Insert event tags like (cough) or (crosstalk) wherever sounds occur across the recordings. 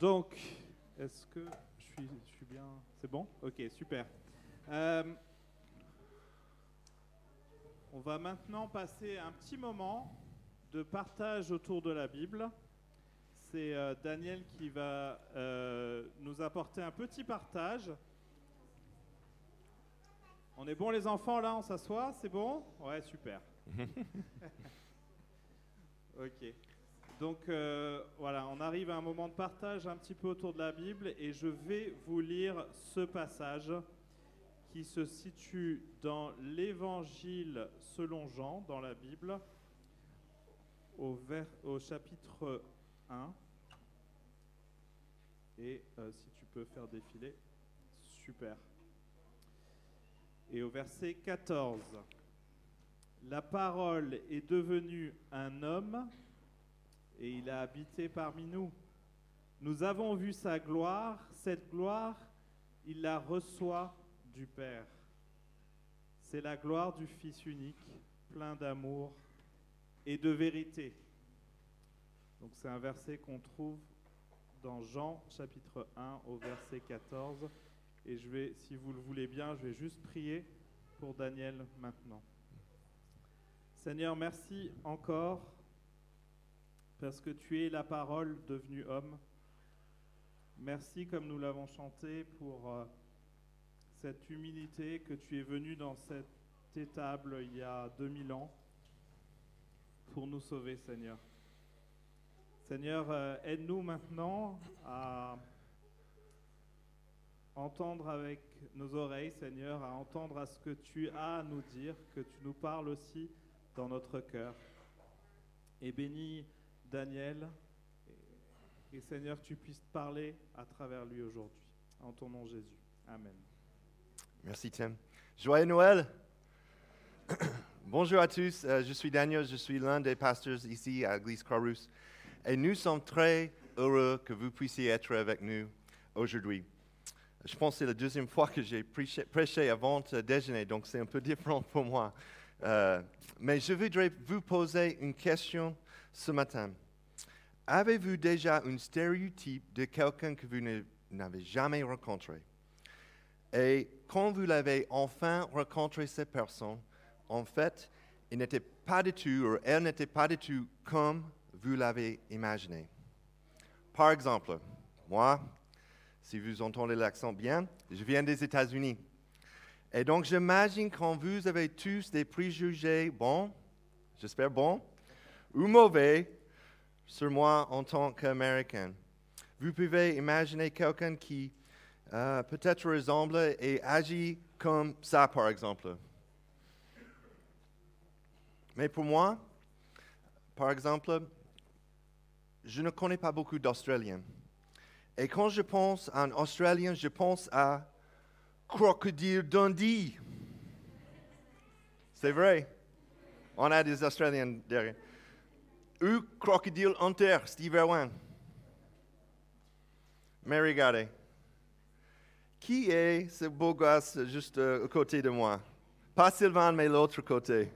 Donc, est-ce que je suis, je suis bien? C'est bon? Ok, super. Euh, on va maintenant passer un petit moment de partage autour de la Bible. C'est euh, Daniel qui va euh, nous apporter un petit partage. On est bon les enfants là, on s'assoit, c'est bon? Ouais, super. (laughs) ok. Donc euh, voilà, on arrive à un moment de partage un petit peu autour de la Bible et je vais vous lire ce passage qui se situe dans l'Évangile selon Jean, dans la Bible, au, vers- au chapitre 1. Et euh, si tu peux faire défiler, super. Et au verset 14. La parole est devenue un homme et il a habité parmi nous. Nous avons vu sa gloire, cette gloire, il la reçoit du Père. C'est la gloire du Fils unique, plein d'amour et de vérité. Donc c'est un verset qu'on trouve dans Jean chapitre 1 au verset 14. Et je vais, si vous le voulez bien, je vais juste prier pour Daniel maintenant. Seigneur, merci encore parce que tu es la parole devenue homme. Merci, comme nous l'avons chanté, pour euh, cette humilité que tu es venu dans cette étable il y a 2000 ans pour nous sauver, Seigneur. Seigneur, euh, aide-nous maintenant à entendre avec nos oreilles, Seigneur, à entendre à ce que tu as à nous dire, que tu nous parles aussi dans notre cœur. Et bénis Daniel, et, Seigneur, tu puisses parler à travers lui aujourd'hui. En ton nom, Jésus. Amen. Merci Tim. Joyeux Noël. (coughs) Bonjour à tous, euh, je suis Daniel, je suis l'un des pasteurs ici à l'église Croix-Rousse et nous sommes très heureux que vous puissiez être avec nous aujourd'hui. Je pense que c'est la deuxième fois que j'ai prêché, avant le déjeuner, donc c'est un peu (laughs) différent pour moi. Euh, mais je voudrais vous poser une question ce matin. Avez-vous déjà un stéréotype de quelqu'un que vous n'avez jamais rencontré? Et quand vous l'avez enfin rencontré cette personne, en fait, il n'était pas du ou elle n'était pas du tout comme vous l'avez imaginé. Par exemple, moi, si vous entendez l'accent bien, je viens des États-Unis. Et donc, j'imagine quand vous avez tous des préjugés bons, j'espère bons, ou mauvais, sur moi en tant qu'Américain. Vous pouvez imaginer quelqu'un qui euh, peut-être ressemble et agit comme ça, par exemple. Mais pour moi, par exemple, je ne connais pas beaucoup d'Australiens. Et quand je pense à un Australien, je pense à Crocodile Dundee. C'est vrai. On a des Australiens derrière. Ou Crocodile Hunter, Steve Irwin. Mais regardez. Qui est ce beau gosse juste euh, à côté de moi? Pas Sylvain, mais l'autre côté.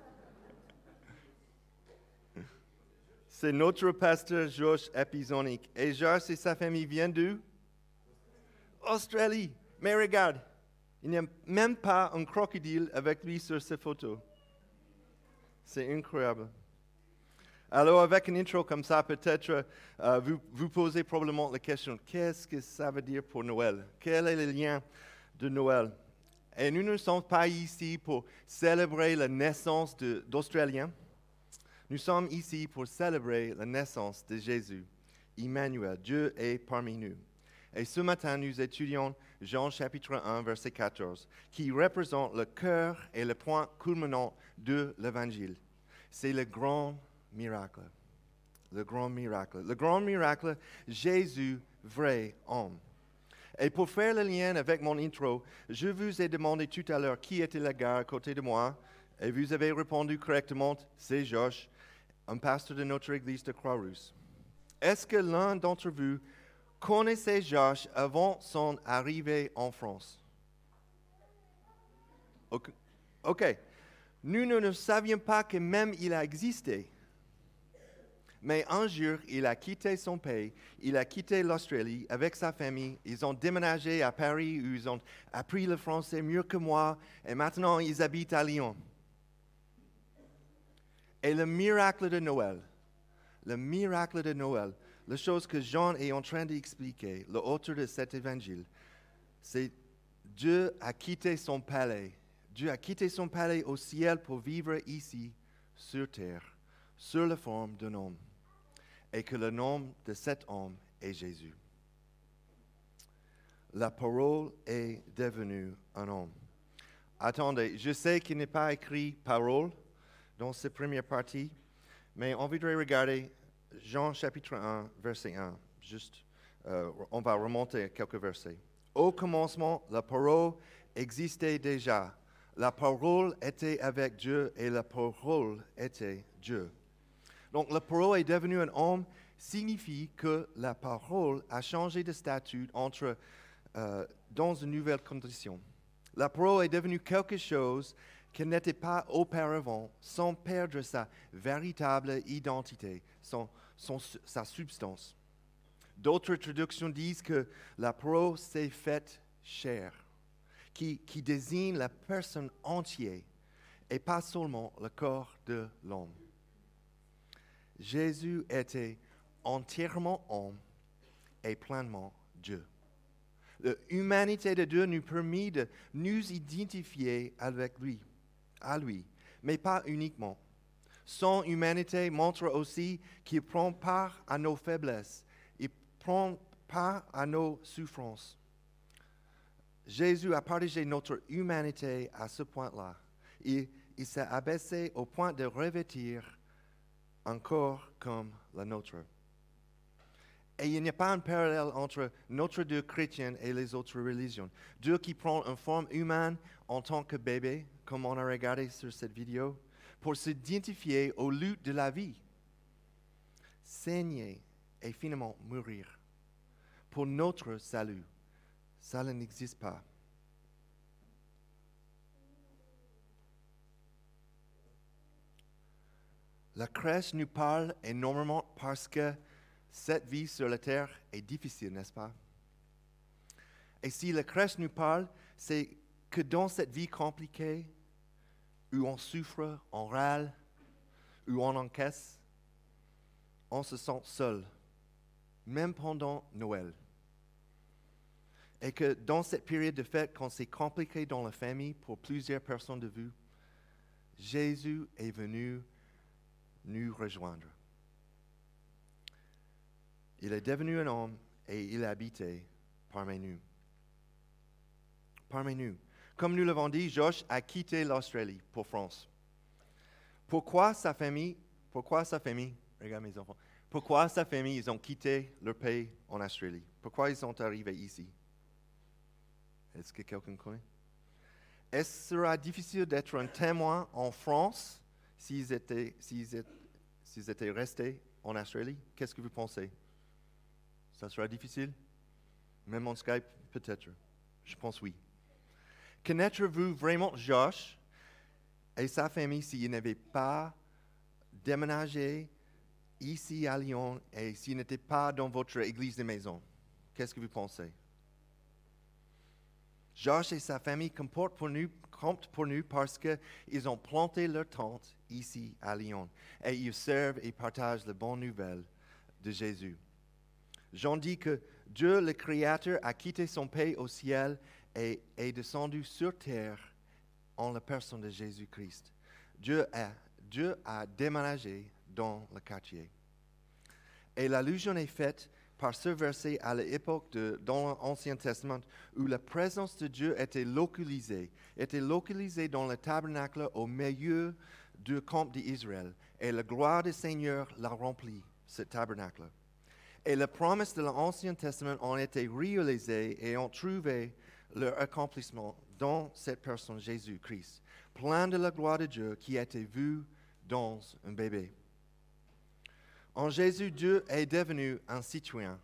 C'est notre pasteur Josh Epizonic. Et Josh et sa famille viennent d'où? Australie. Mais regarde, il n'y a même pas un crocodile avec lui sur ces photos. C'est incroyable. Alors, avec une intro comme ça, peut-être euh, vous vous posez probablement la question qu'est-ce que ça veut dire pour Noël? Quel est le lien de Noël? Et nous ne sommes pas ici pour célébrer la naissance d'Australiens. Nous sommes ici pour célébrer la naissance de Jésus. Emmanuel, Dieu est parmi nous. Et ce matin, nous étudions Jean chapitre 1, verset 14, qui représente le cœur et le point culminant de l'Évangile. C'est le grand miracle. Le grand miracle. Le grand miracle, Jésus, vrai homme. Et pour faire le lien avec mon intro, je vous ai demandé tout à l'heure qui était le gars à côté de moi, et vous avez répondu correctement, c'est Josh, un pasteur de notre église de Croix-Rousse. Est-ce que l'un d'entre vous connaissait Josh avant son arrivée en France? Ok. Nous ne, ne savions pas que même il a existé. Mais un jour, il a quitté son pays, il a quitté l'Australie avec sa famille. Ils ont déménagé à Paris où ils ont appris le français mieux que moi et maintenant ils habitent à Lyon. Et le miracle de Noël, le miracle de Noël, la chose que Jean est en train d'expliquer, l'auteur de cet évangile, c'est Dieu a quitté son palais. Dieu a quitté son palais au ciel pour vivre ici, sur terre, sur la forme d'un homme. Et que le nom de cet homme est Jésus. La parole est devenue un homme. Attendez, je sais qu'il n'est pas écrit parole dans cette première partie, mais on voudrait regarder Jean chapitre 1, verset 1. Juste, euh, on va remonter quelques versets. Au commencement, la parole existait déjà. La parole était avec Dieu et la parole était Dieu. Donc la parole est devenue un homme signifie que la parole a changé de statut entre, euh, dans une nouvelle condition. La parole est devenue quelque chose qui n'était pas auparavant sans perdre sa véritable identité, son- sa substance. D'autres traductions disent que la parole s'est faite chair, qui, qui désigne la personne entière et pas seulement le corps de l'homme. Jésus était entièrement homme et pleinement Dieu. L'humanité de Dieu nous permet de nous identifier avec lui, à lui, mais pas uniquement. Son humanité montre aussi qu'il prend part à nos faiblesses, il prend part à nos souffrances. Jésus a partagé notre humanité à ce point-là. Il, il s'est abaissé au point de revêtir un corps comme le nôtre. Et il n'y a pas un parallèle entre notre Dieu chrétien et les autres religions. Dieu qui prend une forme humaine en tant que bébé, comme on a regardé sur cette vidéo, pour s'identifier aux luttes de la vie, saigner et finalement mourir. Pour notre salut, ça n'existe pas. La crèche nous parle énormément parce que cette vie sur la terre est difficile, n'est-ce pas? Et si la crèche nous parle, c'est que dans cette vie compliquée, où on souffre, on râle, où on encaisse, on se sent seul, même pendant Noël. Et que dans cette période de fête, quand c'est compliqué dans la famille pour plusieurs personnes de vous, Jésus est venu nous rejoindre. Il est devenu un homme et il habitait parmi nous. Parmi nous. Comme nous l'avons dit, Josh a quitté l'Australie pour France. Pourquoi sa famille, pourquoi sa famille, regarde mes enfants, pourquoi sa famille, ils ont quitté leur pays en Australie? Pourquoi ils sont arrivés ici? Est-ce que quelqu'un connaît? Est-ce sera difficile d'être un témoin en France s'ils étaient, s'ils étaient, restés en Australie? Qu'est-ce que vous pensez? Ça sera difficile? Même en Skype, peut-être. Je pense oui. Connaître-vous vraiment Josh et sa famille s'ils n'avaient pas déménagé ici à Lyon et s'ils n'étaient pas dans votre église de maison? Qu'est-ce que vous pensez? Josh et sa famille comportent pour nous, pour nous parce qu'ils ont planté leur tente ici à Lyon et ils servent et partagent la bonne nouvelle de Jésus. Jean dit que Dieu, le Créateur, a quitté son pays au ciel et est descendu sur terre en la personne de Jésus-Christ. Dieu a, Dieu a déménagé dans le quartier. Et l'allusion est faite par ce verset à l'époque de- dans l'Ancien Testament où la présence de Dieu était localisée, était localisée dans le tabernacle au milieu du camp d'Israël. Et la gloire du Seigneur l'a rempli, ce tabernacle. Et les promesses de l'Ancien Testament ont été réalisées et ont trouvé leur accomplissement dans cette personne, Jésus-Christ, plein de la gloire de Dieu qui a été vu dans un bébé. En Jésus, Dieu est devenu un citoyen.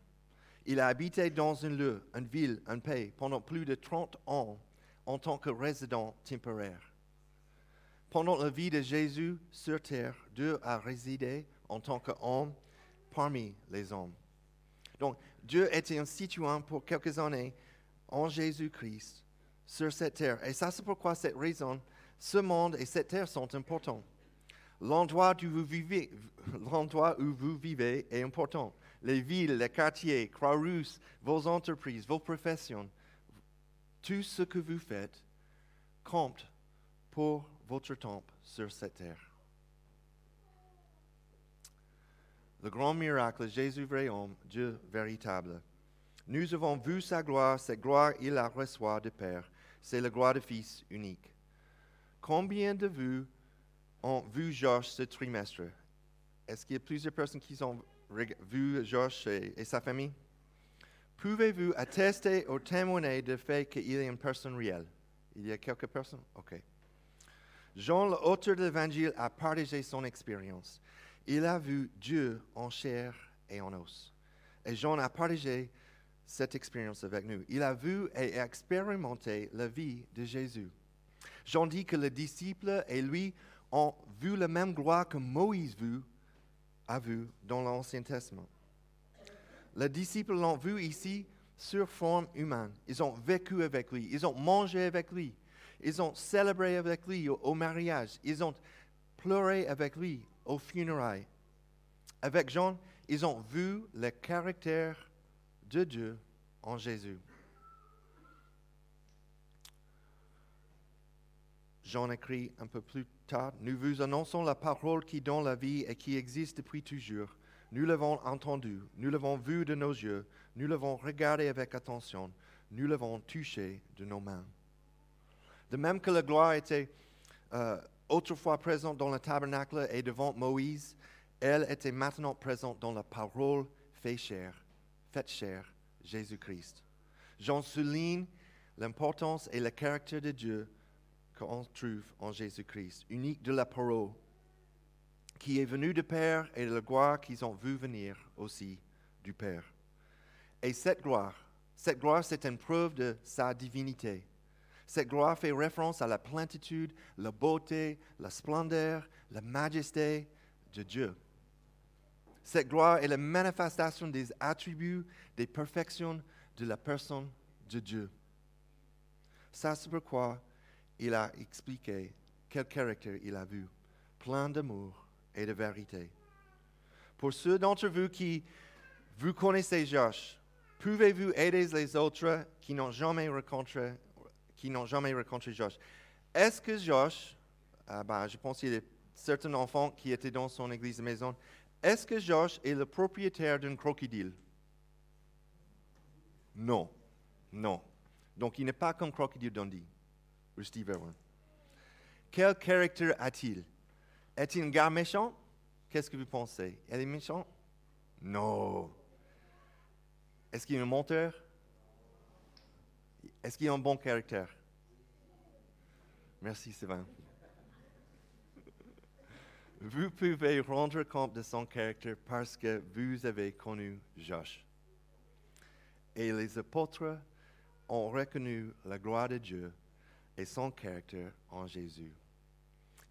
Il a habité dans un lieu, une ville, un pays pendant plus de 30 ans en tant que résident temporaire. Pendant la vie de Jésus sur terre, Dieu a résidé en tant qu'homme parmi les hommes. Donc, Dieu était un citoyen pour quelques années en Jésus-Christ sur cette terre. Et ça, c'est pourquoi cette raison, ce monde et cette terre sont importants. L'endroit où vous vivez, l'endroit où vous vivez est important. Les villes, les quartiers, Croix-Rousse, vos entreprises, vos professions, tout ce que vous faites compte pour votre temple sur cette terre. Le grand miracle, Jésus vrai homme, Dieu véritable. Nous avons vu sa gloire, cette gloire, il la reçoit du Père. C'est la gloire du Fils unique. Combien de vous ont vu Josh ce trimestre? Est-ce qu'il y a plusieurs personnes qui ont vu Josh et, sa famille? Pouvez-vous attester ou témoigner du fait qu'il est une personne réelle? Il y a quelques personnes? OK. Jean, l'auteur de l'Évangile, a partagé son expérience. Il a vu Dieu en chair et en os. Et Jean a partagé cette expérience avec nous. Il a vu et expérimenté la vie de Jésus. Jean dit que les disciples et lui ont vu la même gloire que Moïse a vu dans l'Ancien Testament. Les disciples l'ont vu ici sur forme humaine. Ils ont vécu avec lui. Ils ont mangé avec lui. Ils ont célébré avec lui au, au mariage. Ils ont pleuré avec lui aux funérailles. Avec Jean, ils ont vu le caractère de Dieu en Jésus. Jean écrit un peu plus Nous vous annonçons la parole qui donne la vie et qui existe depuis toujours. Nous l'avons entendu, nous l'avons vu de nos yeux, nous l'avons regardé avec attention, nous l'avons touché de nos mains. De même que la gloire était euh, autrefois présente dans le tabernacle et devant Moïse, elle était maintenant présente dans la parole fait chair, faite chair, Jésus-Christ. Jean souligne l'importance et le caractère de Dieu qu'on trouve en Jésus-Christ, unique de la parole, qui est venu du Père et de la gloire qu'ils ont vu venir aussi du Père. Et cette gloire, cette gloire, c'est une preuve de sa divinité. Cette gloire fait référence à la plénitude, la beauté, la splendeur, la majesté de Dieu. Cette gloire est la manifestation des attributs, des perfections de la personne de Dieu. Ça, c'est pourquoi il a expliqué quel caractère il a vu, plein d'amour et de vérité. Pour ceux d'entre vous qui vous connaissez Josh, pouvez-vous aider les autres qui n'ont jamais rencontré, qui n'ont jamais rencontré Josh? Est-ce que Josh, ah ben, je pense qu'il y a certains enfants qui étaient dans son église de maison, est-ce que Josh est le propriétaire d'un crocodile? Non. Non. Donc il n'est pas comme Crocodile Dundee Steve Irwin. Quel caractère a-t-il? Est-il un gars méchant? Qu'est-ce que vous pensez? Elle est méchant? Non. Est-ce qu'il est un menteur? Est-ce qu'il a un bon caractère? Merci, Sylvain. (laughs) Vous pouvez rendre compte de son caractère parce que vous avez connu Josh. Et les apôtres ont reconnu la gloire de Dieu et son caractère en Jésus.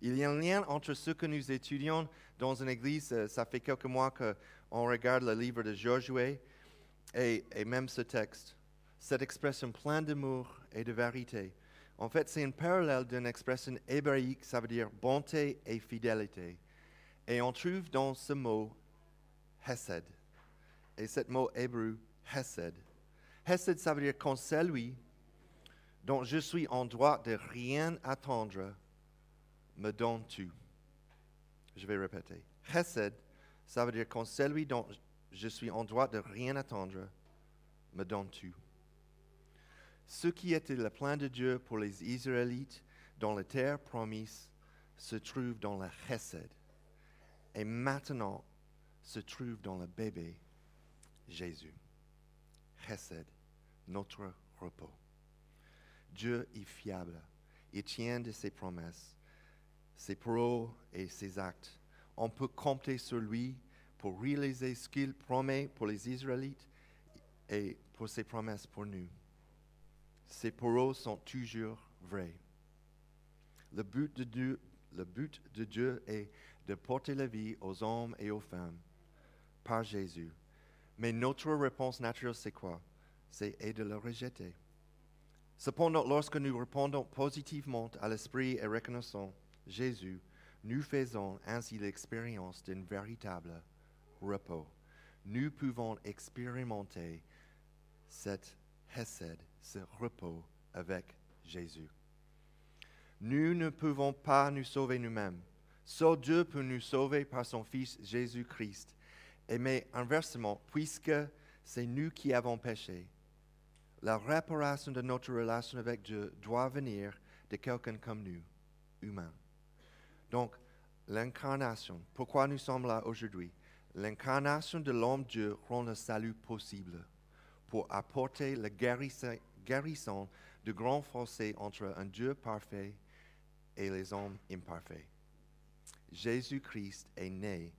Il y a un lien entre ce que nous étudions dans une église. euh, Ça fait quelques mois qu'on regarde le livre de Josué et, et même ce texte. Cette expression pleine d'amour et de vérité. En fait, c'est un parallèle d'une expression hébraïque, ça veut dire bonté et fidélité. Et on trouve dans ce mot Hesed. Et ce mot hébreu, Hesed. Hesed, ça veut dire quand celui je suis en droit de rien attendre me donne tout. Je vais répéter. Hesed, ça veut dire quand celui dont je suis en droit de rien attendre me donne tout. Ce qui était le plan de Dieu pour les Israélites dans la terre promise se trouve dans la Hesed. Et maintenant se trouve dans le bébé Jésus. Hesed, notre repos. Dieu est fiable. Il tient de ses promesses, ses paroles et ses actes. On peut compter sur lui pour réaliser ce qu'il promet pour les Israélites et pour ses promesses pour nous. Ses paroles sont toujours vraies. Le but de Dieu, le but de Dieu est de porter la vie aux hommes et aux femmes par Jésus. Mais notre réponse naturelle, c'est quoi? C'est de le rejeter. Cependant, lorsque nous répondons positivement à l'Esprit et reconnaissons Jésus, nous faisons ainsi l'expérience d'un véritable repos. Nous pouvons expérimenter cette hesed, ce repos avec Jésus. Nous ne pouvons pas nous sauver nous-mêmes. Seul Dieu peut nous sauver par son Fils Jésus-Christ. Et mais inversement, puisque c'est nous qui avons péché, la réparation de notre relation avec Dieu doit venir de quelqu'un comme nous, humain. Donc, l'incarnation, pourquoi nous sommes là aujourd'hui? L'incarnation de l'homme Dieu rend le salut possible pour apporter le guérison, de grands fossés entre un Dieu parfait et les hommes imparfaits. Jésus-Christ est né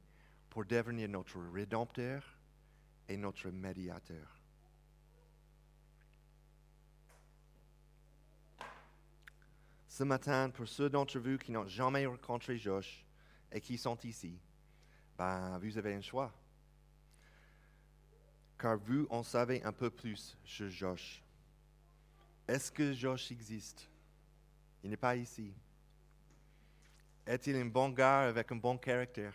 pour devenir notre rédempteur et notre médiateur. Ce matin, pour ceux d'entre vous qui n'ont jamais rencontré Josh et qui sont ici, ben, vous avez un choix. Car vous en savez un peu plus sur Josh. Est-ce que Josh existe? Il n'est pas ici. Est-il un bon gars avec un bon caractère?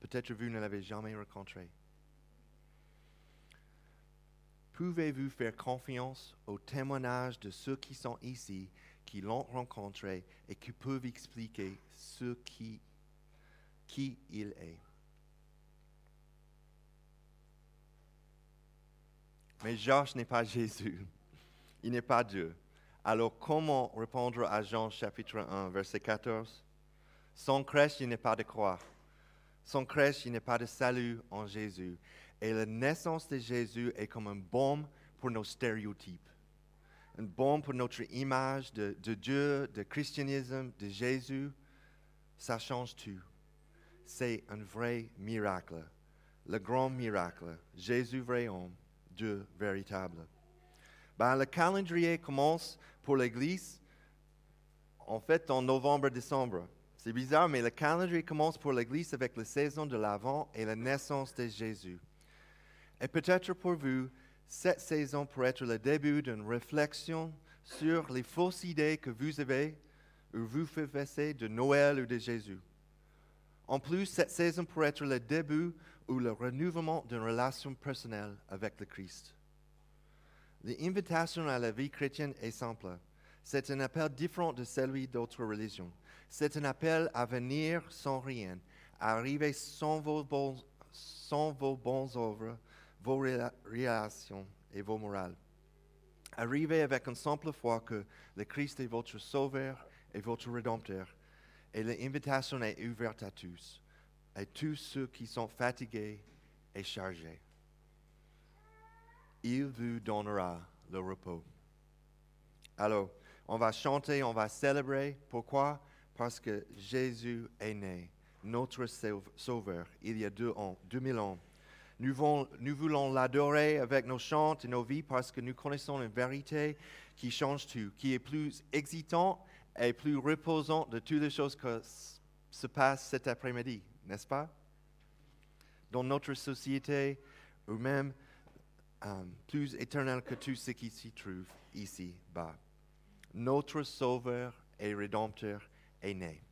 Peut-être vous ne l'avez jamais rencontré. Pouvez-vous faire confiance au témoignage de ceux qui sont ici, qui l'ont rencontré et qui peuvent expliquer ce qui, qui il est? Mais Josh n'est pas Jésus. Il n'est pas Dieu. Alors comment répondre à Jean chapitre 1, verset 14 Sans crèche, il n'est pas de croix. Sans crèche, il n'est pas de salut en Jésus. Et la naissance de Jésus est comme un baume pour nos stéréotypes. Un baume pour notre image de, de Dieu, de christianisme, de Jésus. Ça change tout. C'est un vrai miracle. Le grand miracle. Jésus, vrai homme. Dieu véritable. Ben, le calendrier commence pour l'Église en fait en novembre-décembre. C'est bizarre, mais le calendrier commence pour l'Église avec la saison de l'Avent et la naissance de Jésus. Et peut-être pour vous, cette saison pourrait être le début d'une réflexion sur les fausses idées que vous avez ou vous faites de Noël ou de Jésus. En plus, cette saison pourrait être le début ou le renouvellement d'une relation personnelle avec le Christ. L'invitation à la vie chrétienne est simple. C'est un appel différent de celui d'autres religions. C'est un appel à venir sans rien, à arriver sans vos, bons, sans vos bonnes œuvres, vos relations et vos morales. Arrivez avec une simple foi que le Christ est votre sauveur et votre rédempteur. Et l'invitation est ouverte à tous, à tous ceux qui sont fatigués et chargés. Il vous donnera le repos. Alors, on va chanter, on va célébrer. Pourquoi? Parce que Jésus est né, notre Sauveur, il y a deux ans, 2000 ans. Nous, voulons, l'adorer avec nos chants et nos vies parce que nous connaissons une vérité qui change tout, qui est plus excitante et plus reposante de toutes les choses qui se passent cet après-midi, n'est-ce pas? Dans notre société, ou même um, plus éternel que tout ce qui s'y trouve ici-bas. Notre Sauveur et Rédempteur est né.